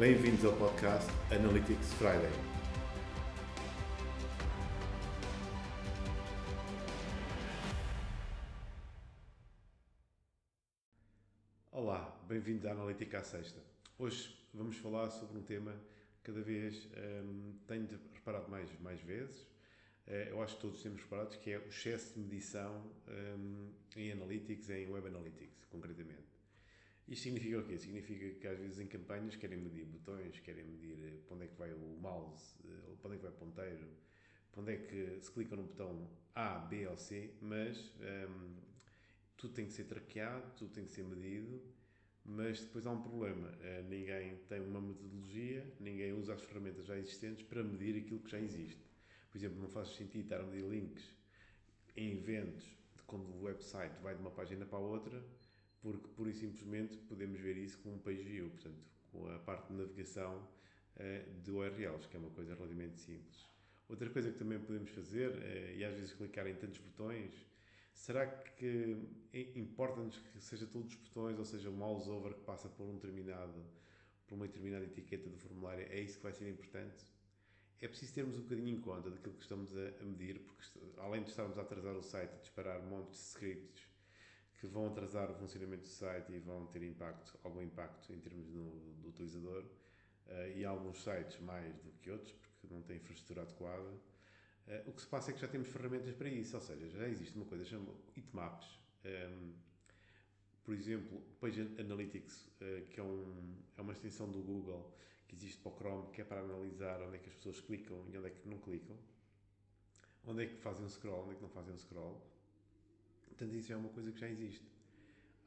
Bem-vindos ao podcast Analytics Friday. Olá, bem-vindos à Analítica à Sexta. Hoje vamos falar sobre um tema que cada vez hum, tenho reparado mais, mais vezes. Eh, eu acho que todos temos reparado que é o excesso de medição hum, em Analytics, em Web Analytics, concretamente. Isto significa o quê? Significa que às vezes em campanhas querem medir botões, querem medir eh, para onde é que vai o mouse, eh, para onde é que vai o ponteiro, para onde é que se clica no botão A, B ou C, mas hum, tudo tem que ser traqueado, tudo tem que ser medido, mas depois há um problema. Uh, ninguém tem uma metodologia, ninguém usa as ferramentas já existentes para medir aquilo que já existe. Por exemplo, não faz sentido estar a medir links em eventos quando o website vai de uma página para a outra, porque pura e simplesmente podemos ver isso com um page view, portanto, com a parte de navegação uh, de URLs, que é uma coisa relativamente simples. Outra coisa que também podemos fazer, uh, e às vezes clicar em tantos botões, Será que importa-nos que seja todos os botões, ou seja, o mouse over que passa por um determinado, por uma determinada etiqueta do formulário, é isso que vai ser importante? É preciso termos um bocadinho em conta daquilo que estamos a medir, porque além de estarmos a atrasar o site, a disparar montes de scripts que vão atrasar o funcionamento do site e vão ter impacto, algum impacto em termos do, do utilizador, uh, e alguns sites mais do que outros, porque não têm infraestrutura adequada, Uh, o que se passa é que já temos ferramentas para isso, ou seja, já existe uma coisa chamada heatmaps. Um, ehm, por exemplo, Page Analytics, uh, que é, um, é uma extensão do Google que existe para o Chrome, que é para analisar onde é que as pessoas clicam e onde é que não clicam, onde é que fazem um scroll, onde é que não fazem um scroll. Portanto, isso é uma coisa que já existe.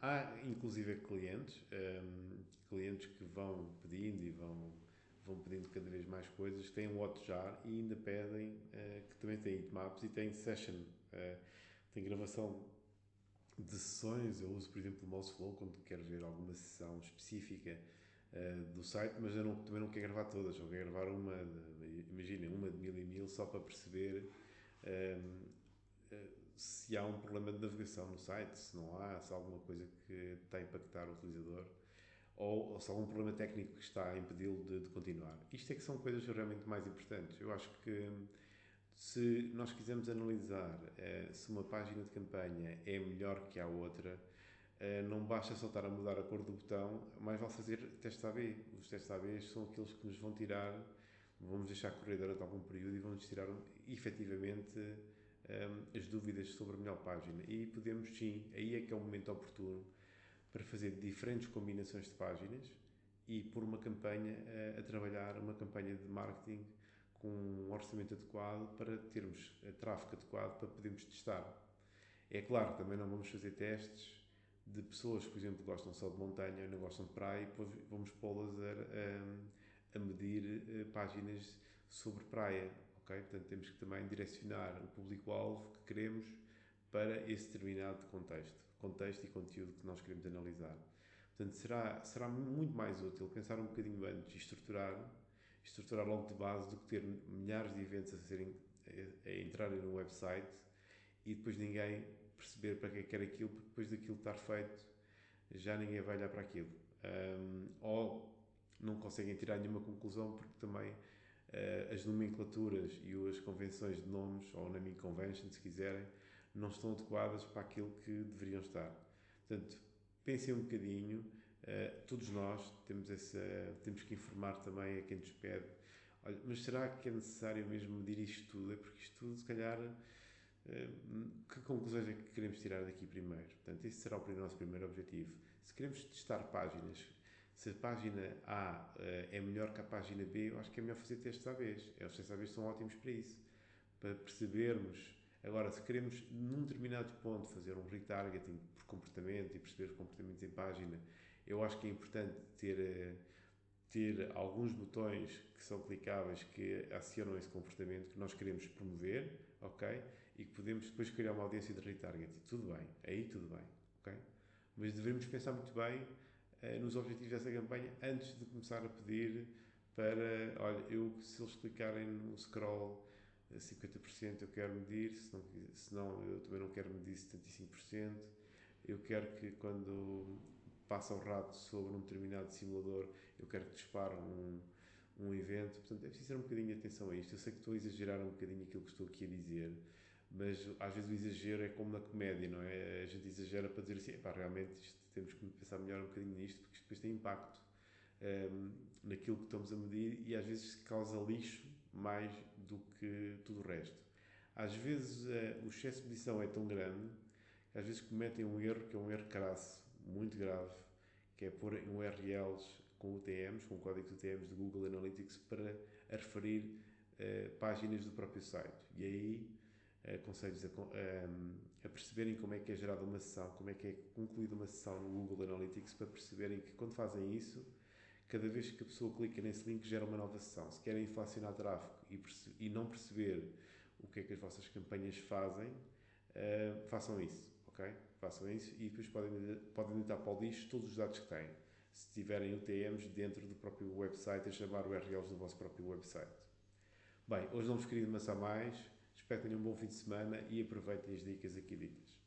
Há, inclusive, clientes, um, clientes que vão pedindo e vão vão pedindo cada vez mais coisas, têm um Hotjar e ainda pedem uh, que também têm heatmaps e têm session, uh, tem gravação de sessões. Eu uso, por exemplo, o Mouseflow quando quero ver alguma sessão específica uh, do site, mas eu não, também não quero gravar todas, eu quero gravar uma, imaginem, uma de mil e mil só para perceber se há um problema de navegação no site, se não há, se há alguma coisa que está a impactar o utilizador ou, ou se algum problema técnico que está a impedi-lo de, de, continuar. Isto é que são coisas realmente mais importantes. Eu acho que se nós quisermos analisar eh, se uma página de campanha é melhor que a outra, eh, não basta só estar a mudar a cor do botão, mais vale fazer testes AB. Os testes AB são aqueles que nos vão tirar, vamos deixar correr durante algum período e vão-nos tirar efetivamente eh, as dúvidas sobre a melhor página. E podemos sim, aí é que é o momento oportuno para fazer diferentes combinações de páginas e por uma campanha a, a trabalhar uma campanha de marketing com um orçamento adequado para termos tráfego adequado para podermos testar. É claro, também não vamos fazer testes de pessoas que, por exemplo, gostam só de montanha e não gostam de praia e depois vamos pô-las a, a, a, medir eh, páginas sobre praia. Ok? Portanto, temos que também direcionar o público-alvo que queremos para esse determinado contexto contexto e conteúdo que nós queremos analisar. Portanto, será, será muito mais útil pensar um bocadinho antes e estruturar, estruturar logo de base do que ter milhares de eventos a, serem, a, a entrarem no website e depois ninguém perceber para que é que quer aquilo, porque depois daquilo estar feito já ninguém vai olhar para aquilo. Um, ou não conseguem tirar nenhuma conclusão porque também as nomenclaturas e as convenções de nomes, ou naming convention, se quiserem, não estão adequadas para aquilo que deveriam estar. Portanto, pensem um bocadinho, uh, todos nós temos, essa, temos que informar também a quem nos pede, olha, mas será que é necessário mesmo medir isto tudo? É porque isto tudo, se calhar, uh, que conclusões é que queremos tirar daqui primeiro? Portanto, esse será o nosso primeiro objetivo. Se queremos testar páginas, se a página A uh, é melhor que a página B, eu acho que é melhor fazer testes à vez. Os testes à vez são ótimos para isso, para percebermos Agora, se queremos, num determinado ponto, fazer um retargeting por comportamento e perceber os comportamentos em página, eu acho que é importante ter, eh, ter alguns botões que são clicáveis que acionam esse comportamento que nós queremos promover, ok? E que podemos depois criar uma audiência de retargeting. Tudo bem, aí tudo bem, ok? Mas devemos pensar muito bem nos objetivos dessa campanha antes de começar a pedir para, olha, eu, se eles clicarem no scroll 50% eu quero medir, se não, se não eu também não quero medir 75%. Eu quero que quando passa o rato sobre um determinado simulador, eu quero que dispare um, um evento. Portanto, é preciso ter um bocadinho de atenção a isto. Eu sei que estou a exagerar um bocadinho aquilo que estou aqui a dizer, mas às vezes o exagero é como na comédia, não é? A gente exagera para dizer assim, pá, realmente isto, temos que pensar melhor um bocadinho nisto, porque isto depois tem impacto um, ehm, naquilo que estamos a medir e às vezes causa lixo mais do que tudo o resto. Às vezes uh, o excesso de medição é tão grande que às vezes cometem um erro que é um erro crasso, muito grave, que é pôr URLs com UTMs, com códigos UTMs de Google Analytics para referir uh, páginas do próprio site. E aí aconselho-vos a, a, a, perceberem como é que é gerada uma sessão, como é que é concluída uma sessão no Google Analytics, para perceberem que quando fazem isso, cada vez que a pessoa clica nesse link gera uma nova sessão. Se querem inflacionar tráfego e, e não perceber o que é que as vossas campanhas fazem, uh, façam isso, ok? Façam isso e depois podem, podem deitar para o lixo todos os dados que têm se tiverem UTMs dentro do próprio website, a chamar URLs do vosso próprio website. Bem, hoje não vos queria amassar mais, espero que tenham um bom fim de semana e aproveitem as dicas aqui ditas.